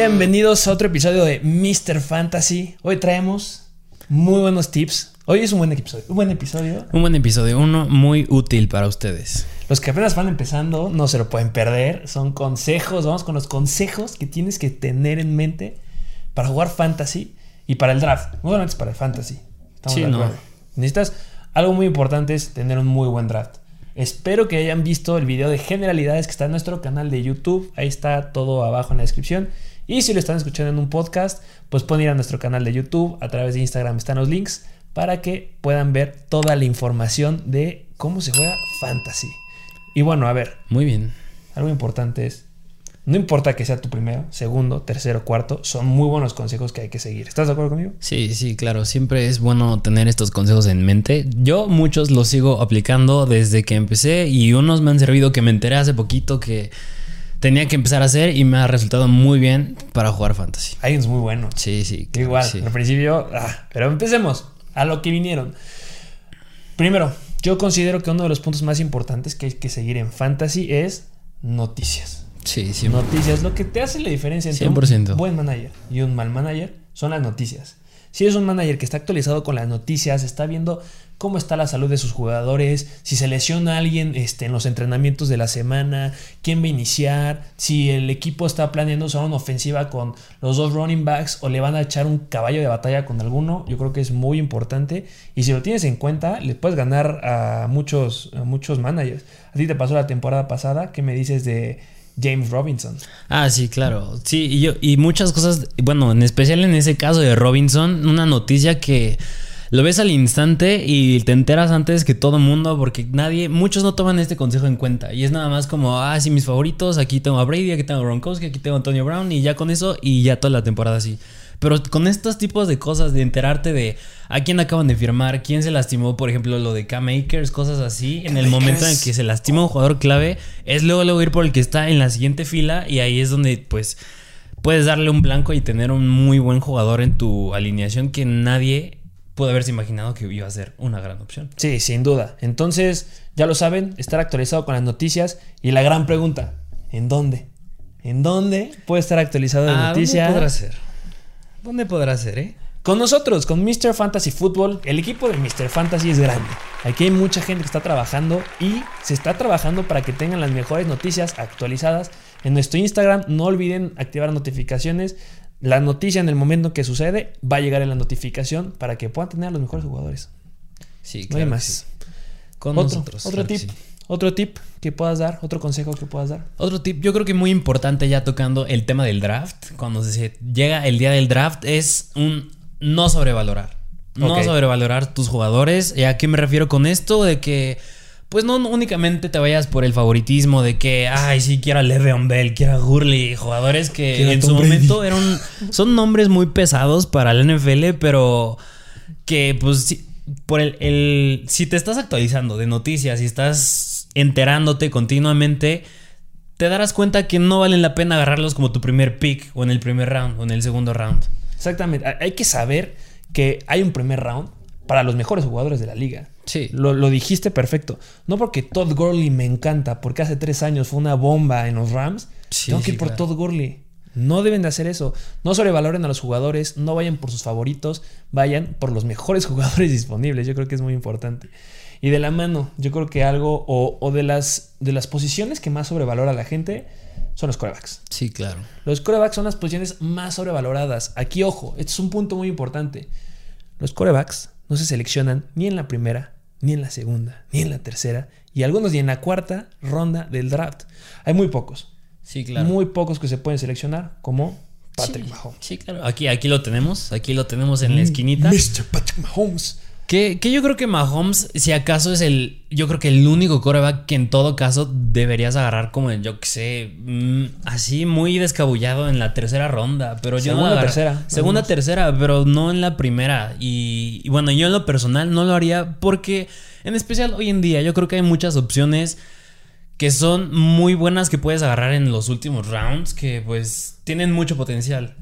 Bienvenidos a otro episodio de Mr. Fantasy. Hoy traemos muy buenos tips. Hoy es un buen episodio. Un buen episodio. Un buen episodio, uno muy útil para ustedes. Los que apenas van empezando no se lo pueden perder. Son consejos. Vamos con los consejos que tienes que tener en mente para jugar fantasy y para el draft. Muy bueno, para el fantasy. Estamos Sí, de no. Necesitas algo muy importante es tener un muy buen draft. Espero que hayan visto el video de generalidades que está en nuestro canal de YouTube. Ahí está todo abajo en la descripción. Y si lo están escuchando en un podcast, pues pueden ir a nuestro canal de YouTube. A través de Instagram están los links para que puedan ver toda la información de cómo se juega fantasy. Y bueno, a ver, Muy bien. algo importante es, no importa que sea tu primero, segundo, tercero, cuarto, son muy buenos consejos que hay que seguir. ¿Estás de acuerdo conmigo? Sí, sí, claro. Siempre es bueno tener estos consejos en mente. Yo muchos los sigo aplicando desde que empecé y unos me han servido que me enteré hace poquito que tenía que empezar a hacer y me ha resultado muy bien para jugar fantasy. Hay unos muy buenos. Sí, sí. claro, Igual, sí. al principio, ah, pero empecemos a lo que vinieron. Primero, yo considero que uno de los puntos más importantes que hay que seguir en fantasy es noticias. Sí, sí. Noticias, lo que te hace la diferencia entre 100%. un buen manager y un mal manager son las noticias. Si es un manager que está actualizado con las noticias, está viendo cómo está la salud de sus jugadores, si se lesiona alguien este, en los entrenamientos de la semana, quién va a iniciar, si el equipo está planeando usar una ofensiva con los dos running backs o le van a echar un caballo de batalla con alguno, yo creo que es muy importante. Y si lo tienes en cuenta, le puedes ganar a muchos, a muchos managers. A ti te pasó la temporada pasada, ¿qué me dices de James Robinson? Ah, sí, claro. Sí, y yo, y muchas cosas, bueno, en especial en ese caso de Robinson, una noticia que lo ves al instante y te enteras antes que todo el mundo, porque nadie, muchos no toman este consejo en cuenta. Y es nada más como, ah, sí, mis favoritos, aquí tengo a Brady, aquí tengo a Gronkowski, aquí tengo a Antonio Brown, y ya con eso, y ya toda la temporada así. Pero con estos tipos de cosas, de enterarte de a quién acaban de firmar, quién se lastimó, por ejemplo, lo de K-Makers, cosas así, en el momento en el que se lastima un jugador clave, es luego, luego ir por el que está en la siguiente fila, y ahí es donde, pues, puedes darle un blanco y tener un muy buen jugador en tu alineación que nadie puede haberse imaginado que iba a ser una gran opción. Sí, sin duda. Entonces, ya lo saben, estar actualizado con las noticias. Y la gran pregunta, ¿en dónde? ¿En dónde puede estar actualizado de noticias? ¿Dónde podrá ser? ¿Dónde podrá ser, eh? Con nosotros, con Mr. Fantasy Football, el equipo de Mr. Fantasy es grande. Aquí hay mucha gente que está trabajando y se está trabajando para que tengan las mejores noticias actualizadas. En nuestro Instagram no olviden activar notificaciones. La noticia en el momento que sucede va a llegar en la notificación para que puedan tener a los mejores jugadores. Sí, No hay más. sí. Con otro, nosotros. otro claro tip. sí. Otro tip que puedas dar, otro consejo que puedas dar. Otro tip, yo creo que muy importante ya tocando el tema del draft, cuando se llega el día del draft, es un no sobrevalorar. No sobrevalorar tus jugadores. ¿Y a qué me refiero con esto? De que, pues no únicamente te vayas por el favoritismo de que, ay, sí, quiero a Le'Veon Bell, quiero a Gurley, jugadores que Quiero en su Brady. momento eran, son nombres muy pesados para la NFL, pero que pues si, por el, el- si te estás actualizando de noticias y estás enterándote continuamente, te darás cuenta que no valen la pena agarrarlos como tu primer pick o en el primer round o en el segundo round. Exactamente. Hay- que saber que hay un primer round para los mejores jugadores de la liga. Sí. Lo, lo dijiste perfecto. No porque Todd Gurley me encanta, porque hace tres años fue una bomba en los Rams. Sí, tengo que ir por claro. Todd Gurley. No deben de hacer eso. No sobrevaloren a los jugadores, no vayan por sus favoritos, vayan por los mejores jugadores disponibles. Yo creo que es muy importante. Y de la mano, yo creo que algo, o, o de, las, de las posiciones que más sobrevalora la gente, son los corebacks. Sí, claro. Los corebacks son las posiciones más sobrevaloradas. Aquí, ojo, este es un punto muy importante. Los corebacks no se seleccionan ni en la primera, ni en la segunda, ni en la tercera, y algunos ni en la cuarta ronda del draft. Hay muy pocos, Sí, claro. muy pocos que se pueden seleccionar, como Patrick sí, Mahomes. Sí, claro. Aquí, aquí lo tenemos. Aquí lo tenemos en la esquinita. Mr. Patrick Mahomes. Que, que yo creo que Mahomes, si acaso es el. Yo creo que el único coreback que en todo caso deberías agarrar como el, yo que sé, mm, así muy descabullado en la tercera ronda. Pero yo Segunda, no agarra- tercera, Segunda, tercera, pero no en la primera. Y, y bueno, yo en lo personal no lo haría porque, en especial hoy en día, yo creo que hay muchas opciones que son muy buenas que puedes agarrar en los últimos rounds que pues tienen mucho potencial.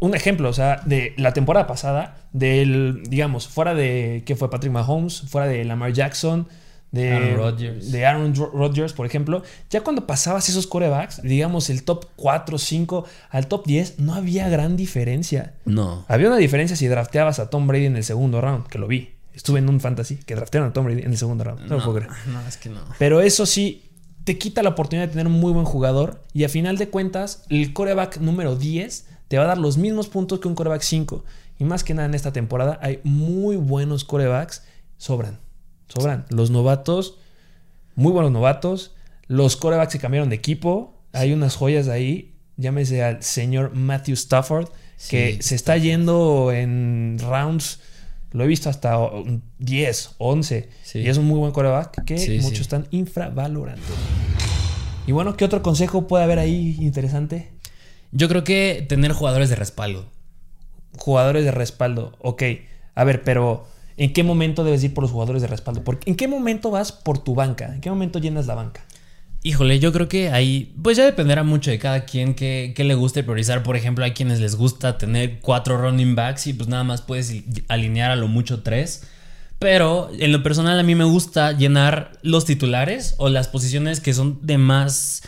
Un ejemplo, o sea, de la temporada pasada, del, digamos, fuera de que fue Patrick Mahomes, fuera de Lamar Jackson, de Aaron Rodgers. de Aaron Ro- Rodgers, por ejemplo, ya cuando pasabas esos corebacks, digamos el top 4, 5 al top 10, no había gran diferencia. No. Había una diferencia si drafteabas a Tom Brady en el segundo round, que lo vi. Estuve en un fantasy que draftearon a Tom Brady en el segundo round. No, lo puedo creer. no, es que no. Pero eso sí, te quita la oportunidad de tener un muy buen jugador. Y a final de cuentas, el coreback número 10 te va a dar los mismos puntos que un coreback 5. Y más que nada en esta temporada hay muy buenos corebacks. Sobran. Sobran. Los novatos, muy buenos novatos. Los corebacks que cambiaron de equipo. Hay unas joyas ahí. Llámese al señor Matthew Stafford, que Sí, se está yendo en rounds. Lo he visto hasta um, 10, 11. Sí. Y es un muy buen coreback que Sí, muchos están infravalorando. Y bueno, ¿qué otro consejo puede haber ahí interesante? Yo creo que tener jugadores de respaldo. Jugadores de respaldo. Ok. A ver, pero ¿en qué momento debes ir por los jugadores de respaldo? Porque, ¿En qué momento vas por tu banca? ¿En qué momento llenas la banca? Híjole, yo creo que ahí, pues ya dependerá mucho de cada quien que, le guste priorizar. Por ejemplo, hay quienes les gusta tener cuatro running backs y pues nada más puedes alinear a lo mucho tres. Pero en lo personal a mí me gusta llenar los titulares o las posiciones que son de más...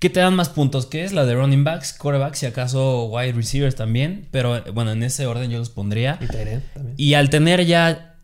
que te dan más puntos, que es la de running backs, quarterbacks y acaso wide receivers también. Pero bueno, en ese orden yo los pondría. Y también. Y al tener ya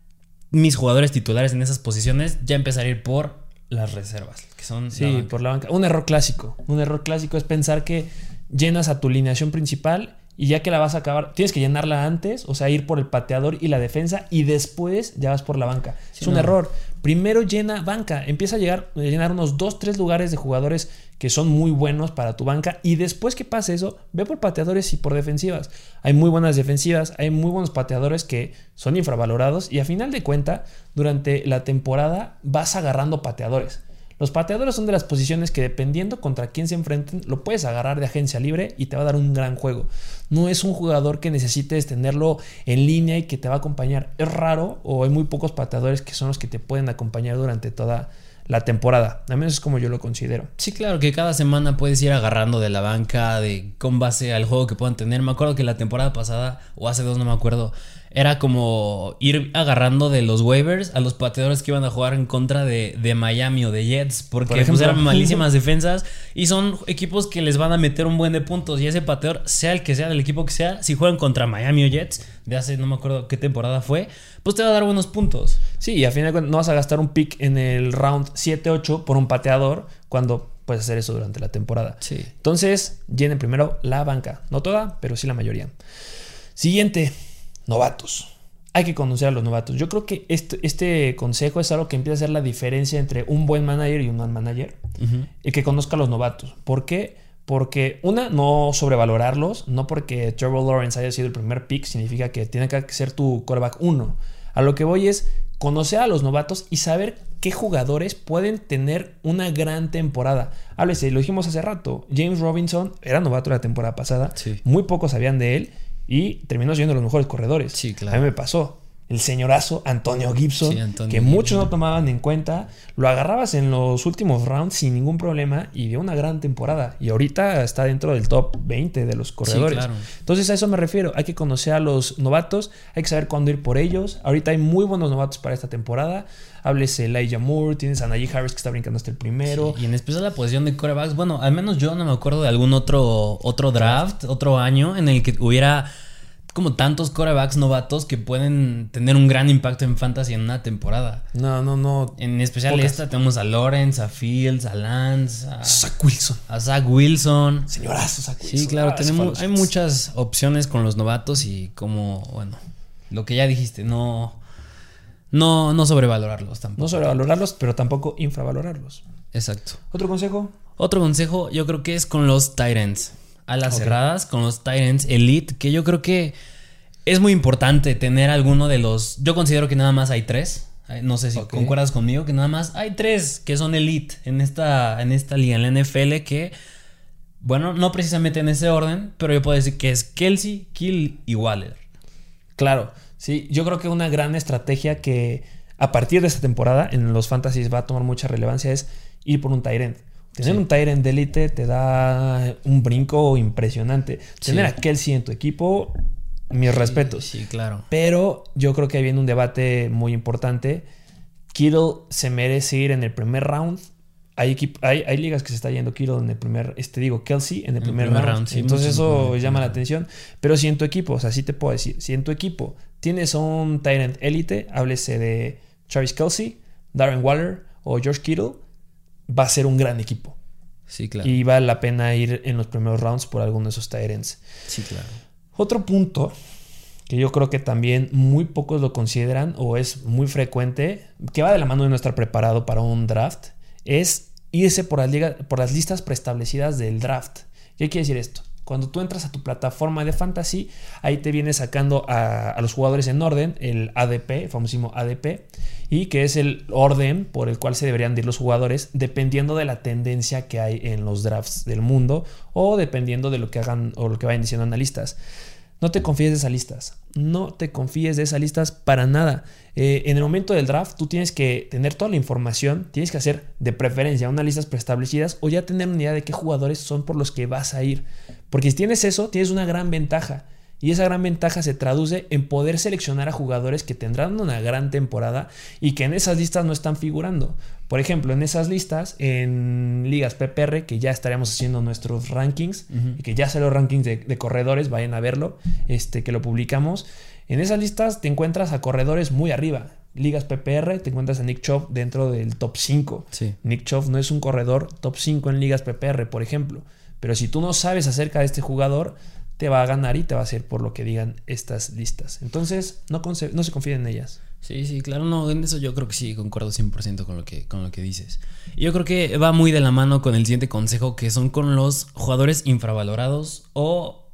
mis jugadores titulares en esas posiciones, ya empezar a ir por las reservas, que son... Sí, por la banca. Un error clásico. Un error clásico es pensar que llenas a tu alineación principal y ya que la vas a acabar, tienes que llenarla antes, o sea, ir por el pateador y la defensa y después ya vas por la banca. Sí, es un no. error. Primero llena banca, empieza a llegar a llenar unos 2, 3 lugares de jugadores que son muy buenos para tu banca y después que pase eso, ve por pateadores y por defensivas. Hay muy buenas defensivas, hay muy buenos pateadores que son infravalorados y a final de cuenta, durante la temporada vas agarrando pateadores. Los pateadores son de las posiciones que dependiendo contra quién se enfrenten, lo puedes agarrar de agencia libre y te va a dar un gran juego. No es un jugador que necesites tenerlo en línea y que te va a acompañar. Es raro o hay muy pocos pateadores que son los que te pueden acompañar durante toda la temporada. Al menos es como yo lo considero. Sí, claro, que cada semana puedes ir agarrando de la banca, de con base al juego que puedan tener. Me acuerdo que la temporada pasada, o hace dos, no me acuerdo, era como ir agarrando de los waivers a los pateadores que iban a jugar en contra de, de Miami o de Jets, porque Por pues, eran malísimas defensas y son equipos que les van a meter un buen de puntos. Y ese pateador, sea el que sea, del equipo que sea, si juegan contra Miami o Jets, de hace no me acuerdo qué temporada fue, pues te va a dar buenos puntos. Sí, y al final no vas a gastar un pick en el round 7-8 por un pateador cuando puedes hacer eso durante la temporada. Sí. Entonces, llenen primero la banca. No toda, pero sí la mayoría. Siguiente, novatos. Hay que conocer a los novatos. Yo creo que este, este consejo es algo que empieza a hacer la diferencia entre un buen manager y un mal manager. El que conozca a los novatos. ¿Por qué? Porque, una, no sobrevalorarlos. No porque Trevor Lawrence haya sido el primer pick significa que tiene que ser tu quarterback uno. A lo que voy es conocer a los novatos y saber qué jugadores pueden tener una gran temporada. Háblese, lo dijimos hace rato. James Robinson era novato la temporada pasada. Sí. Muy pocos sabían de él y terminó siendo los mejores corredores. Sí, claro. A mí me pasó. El señorazo Antonio Gibson, Sí, Antonio que muchos Gibson. no tomaban en cuenta, lo agarrabas en los últimos rounds sin ningún problema y dio una gran temporada. Y ahorita está dentro del top 20 de los corredores. claro. Entonces a eso me refiero. Hay que conocer a los novatos, hay que saber cuándo ir por ellos. Ahorita hay muy buenos novatos para esta temporada. Háblese Elijah Moore, tienes a Najee Harris que está brincando hasta el primero. Y en especial la posición de corebacks. Bueno, al menos yo no me acuerdo de algún otro, otro draft, otro año en el que hubiera como tantos corebacks novatos que pueden tener un gran impacto en fantasy en una temporada. No, no, no. En especial Pocas. esta tenemos a Lawrence, a Fields, a Lance, a, Zach Wilson. a Zach Wilson. Señorazo, Zach Wilson. Sí, claro, Ah, tenemos, hay muchas opciones con los novatos y como, bueno, lo que ya dijiste, no, no, no sobrevalorarlos tampoco. No sobrevalorarlos, pero tampoco infravalorarlos. Exacto. ¿Otro consejo? Otro consejo yo creo que es con los Tyrants. A las cerradas, con los Tyrants Elite, que yo creo que es muy importante tener alguno de los... Yo considero que nada más hay tres. No sé si concuerdas conmigo, que nada más hay tres que son Elite en esta, en esta liga, en la NFL, que... Bueno, no precisamente en ese orden, pero yo puedo decir que es Kelsey, Kill y Waller. Claro, sí, yo creo que una gran estrategia que a partir de esta temporada en los fantasies va a tomar mucha relevancia es ir por un Tyrant. Tener Sí. un Tyrant de élite te da un brinco impresionante. Tener Sí. a Kelsey en tu equipo, mis respetos. Sí, claro. Pero yo creo que viene un debate muy importante. Kittle se merece ir en el primer round. Hay, hay, hay, ligas que se está yendo Kittle en el primer, este digo, Kelsey en el primer, round. Entonces eso llama la atención. Pero si en tu equipo, o sea, sí te puedo decir, si en tu equipo tienes un Tyrant élite, háblese de Travis Kelsey, Darren Waller o George Kittle, va a ser un gran equipo. Sí, claro. Y vale la pena ir en los primeros rounds por alguno de esos Tyrants. Sí, claro. Otro punto que yo creo que también muy pocos lo consideran o es muy frecuente, que va de la mano de no estar preparado para un draft, es irse por las, por las listas preestablecidas del draft. ¿Qué quiere decir esto? Cuando tú entras a tu plataforma de fantasy, ahí te viene sacando a, los jugadores en orden, el ADP, el famosísimo ADP, y que es el orden por el cual se deberían ir los jugadores dependiendo de la tendencia que hay en los drafts del mundo o dependiendo de lo que hagan o lo que vayan diciendo analistas. No te confíes de esas listas. No te confíes de esas listas para nada. Eh, en el momento del draft, tú tienes que tener toda la información, tienes que hacer de preferencia unas listas preestablecidas o ya tener una idea de qué jugadores son por los que vas a ir. Porque si tienes eso, tienes una gran ventaja. Y esa gran ventaja se traduce en poder seleccionar a jugadores que tendrán una gran temporada y que en esas listas no están figurando. Por ejemplo, en esas listas, en ligas PPR, que ya estaríamos haciendo nuestros rankings y que ya se los rankings de, corredores, vayan a verlo, este, que lo publicamos. En esas listas te encuentras a corredores muy arriba. Ligas PPR, te encuentras a Nick Chubb dentro del top 5. Nick Chubb no es un corredor top 5 en ligas PPR, por ejemplo. Pero si tú no sabes acerca de este jugador, te va a ganar y te va a hacer por lo que digan estas listas. Entonces, no, no se confíen en ellas. Sí, sí, claro, no, en eso yo creo que sí, concuerdo 100% con lo, que, con lo que dices. Y yo creo que va muy de la mano con el siguiente consejo, que son con los jugadores infravalorados o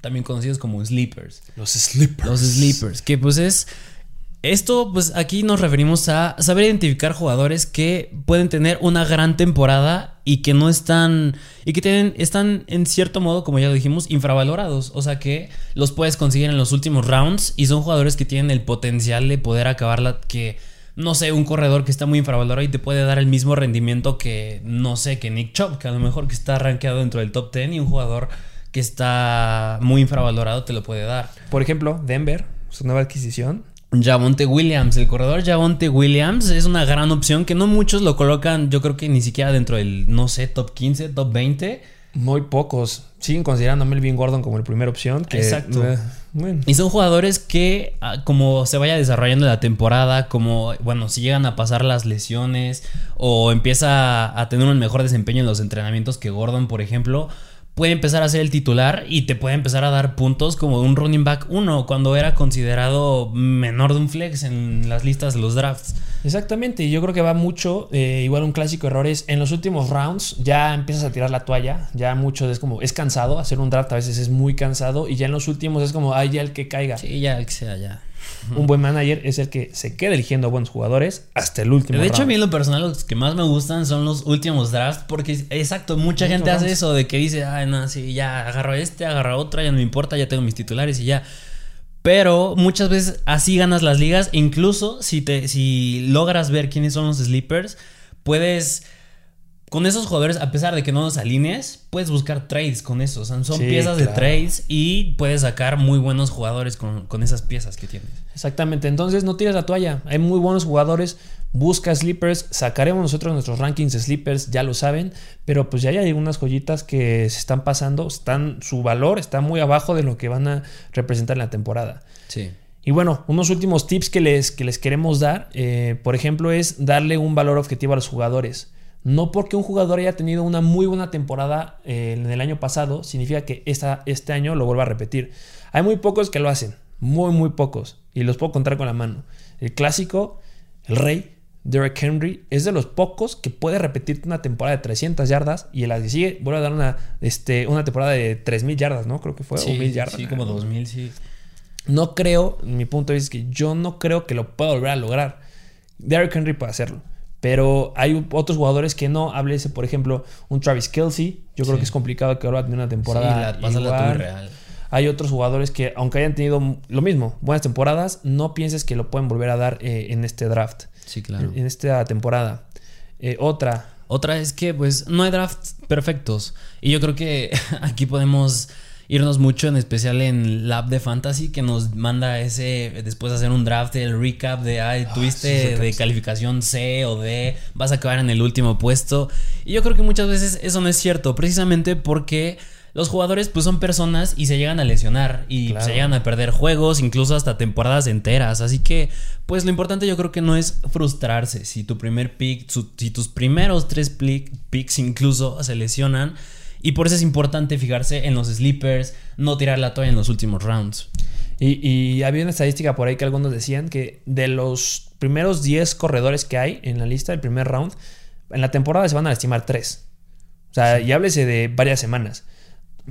también conocidos como sleepers. Los sleepers. Los sleepers, que pues es esto, pues aquí nos referimos a saber identificar jugadores que pueden tener una gran temporada y que no están. y que tienen, están en cierto modo, como ya dijimos, infravalorados. O sea que los puedes conseguir en los últimos rounds y son jugadores que tienen el potencial de poder acabarla. que. No sé, un corredor que está muy infravalorado y te puede dar el mismo rendimiento que, no sé, que Nick Chubb, que a lo mejor que está rankeado dentro del top 10 y un jugador que está muy infravalorado te lo puede dar. Por ejemplo, Denver, su nueva adquisición, Javonte Williams, el corredor Javonte Williams es una gran opción que no muchos lo colocan, yo creo que ni siquiera dentro del, no sé, top 15, top 20. Muy pocos. Siguen considerando a Melvin Gordon como la primera opción. Exacto. Eh, y son jugadores que, ah, como se vaya desarrollando la temporada, como, bueno, si llegan a pasar las lesiones o empieza a tener un mejor desempeño en los entrenamientos que Gordon, por ejemplo, puede empezar a ser el titular y te puede empezar a dar puntos como un running back 1 cuando era considerado menor de un flex en las listas de los drafts. Exactamente, y yo creo que va mucho, eh, igual un clásico error es en los últimos rounds ya empiezas a tirar la toalla, ya mucho es como, es cansado, hacer un draft a veces es muy cansado y ya en los últimos es como, ay, ya el que caiga. Sí, ya el que sea, ya. Un buen manager es el que se queda eligiendo buenos jugadores hasta el último. De hecho, a mí en lo personal, los que más me gustan son los últimos drafts. Porque, exacto, mucha gente hace eso de que dice, ay, no, sí, ya agarro este, agarro otra, ya no me importa, ya tengo mis titulares y ya. Pero muchas veces así ganas las ligas. Incluso si, te, si logras ver quiénes son los sleepers, puedes con esos jugadores, a pesar de que no los alinees, puedes buscar trades con esos. Son, piezas de trades y puedes sacar muy buenos jugadores con, esas piezas que tienes. Exactamente. Entonces no tires la toalla. Hay muy buenos jugadores. Busca sleepers. Sacaremos nosotros nuestros rankings de sleepers, ya lo saben. Pero pues ya hay unas joyitas que se están pasando. Están, su valor está muy abajo de lo que van a representar en la temporada. Sí. Y bueno, unos últimos tips que les, que les queremos dar, eh, por ejemplo, es darle un valor objetivo a los jugadores. No porque un jugador haya tenido una muy buena temporada eh, en el año pasado, significa que esta, este año lo vuelva a repetir. Hay muy pocos que lo hacen, muy, muy pocos, y los puedo contar con la mano. El clásico, el rey, Derek Henry, es de los pocos que puede repetir una temporada de 300 yardas y el que sigue vuelve a dar una, este, una temporada de 3000 yardas, ¿no? Creo que fue, sí, o 1000 yardas. Sí, como 2000, sí. No creo, mi punto es que yo no creo que lo pueda volver a lograr. Derek Henry puede hacerlo. Pero hay otros jugadores que no. Háblese, por ejemplo, un Travis Kelsey. Yo creo que es complicado que ahora va a tener una temporada. Sí, la, real. Hay otros jugadores que, aunque hayan tenido lo mismo, buenas temporadas, no pienses que lo pueden volver a dar eh, en este draft. Sí, claro. En, esta temporada. Eh, otra. Otra es que, pues, no hay drafts perfectos. Y yo creo que aquí podemos irnos mucho, en especial en Lab de Fantasy, que nos manda ese, después de hacer un draft, el recap de, ay, Ah, tuviste de calificación C o D, vas a acabar en el último puesto. Y yo creo que muchas veces eso no es cierto, precisamente porque los jugadores pues son personas y se llegan a lesionar y Claro. se llegan a perder juegos, incluso hasta temporadas enteras. Así que pues lo importante yo creo que no es frustrarse. Si tu primer pick, su- si tus primeros tres picks incluso se lesionan. Y por eso es importante fijarse en los sleepers, no tirar la toalla en los últimos rounds. Y, y había una estadística por ahí que algunos decían que de los primeros 10 corredores que hay en la lista del primer round, en la temporada se van a lastimar 3. O sea, y háblese de varias semanas.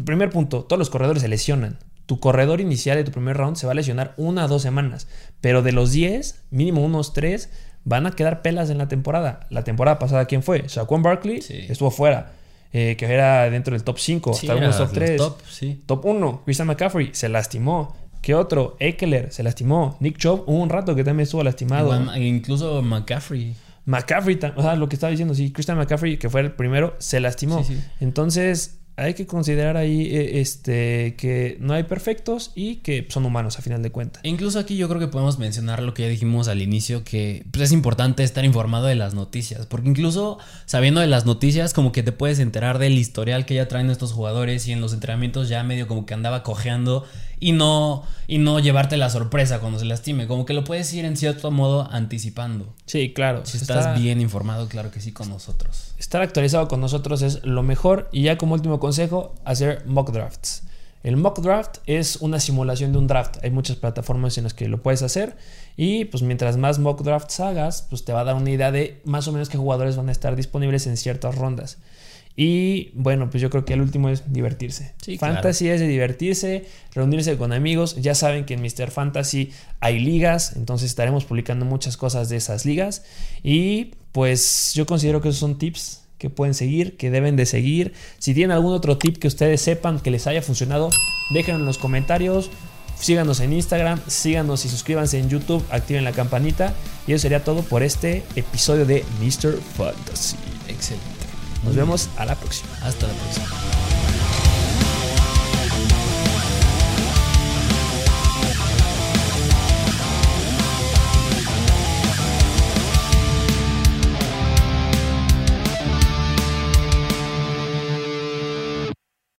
Primer punto, todos los corredores se lesionan. Tu corredor inicial de tu primer round se va a lesionar una o dos semanas. Pero de los 10, mínimo unos 3, van a quedar pelas en la temporada. La temporada pasada, ¿quién fue? Shaquan Barkley Sí. estuvo fuera. Eh, que era dentro del top 5, Sí, hasta algunos top los 3. top, sí. Top 1, Christian McCaffrey se lastimó. ¿Qué otro? Eckler se lastimó. Nick Chubb hubo un rato que también estuvo lastimado. Incluso McCaffrey. McCaffrey, o sea, lo que estaba diciendo, sí, Christian McCaffrey, que fue el primero, se lastimó. Sí. Entonces, hay que considerar ahí eh, este, que no hay perfectos y que son humanos a final de cuentas. E Incluso aquí yo creo que podemos mencionar lo que ya dijimos al inicio, que pues, es importante estar informado de las noticias, porque incluso sabiendo de las noticias como que te puedes enterar del historial que ya traen estos jugadores y en los entrenamientos ya medio como que andaba cojeando y no, y no llevarte la sorpresa cuando se lastime, como que lo puedes ir en cierto modo anticipando. Sí, claro. Si estás Está- bien informado, claro que sí, con nosotros. Estar actualizado con nosotros es lo mejor y ya como último consejo, hacer mock drafts. El mock draft es una simulación de un draft. Hay muchas plataformas en las que lo puedes hacer y pues mientras más mock drafts hagas, pues te va a dar una idea de más o menos qué jugadores van a estar disponibles en ciertas rondas. Y bueno, pues yo creo que el último es divertirse. Sí, claro. Fantasy es de divertirse, reunirse con amigos. Ya saben que en Mr. Fantasy hay ligas, entonces estaremos publicando muchas cosas de esas ligas. Y pues yo considero que esos son tips que pueden seguir, que deben de seguir. Si tienen algún otro tip que ustedes sepan que les haya funcionado, déjenlo en los comentarios. Síganos en Instagram, síganos y suscríbanse en YouTube, activen la campanita. Y eso sería todo por este episodio de Mr. Fantasy. Excelente. Nos vemos a la próxima. Hasta la próxima.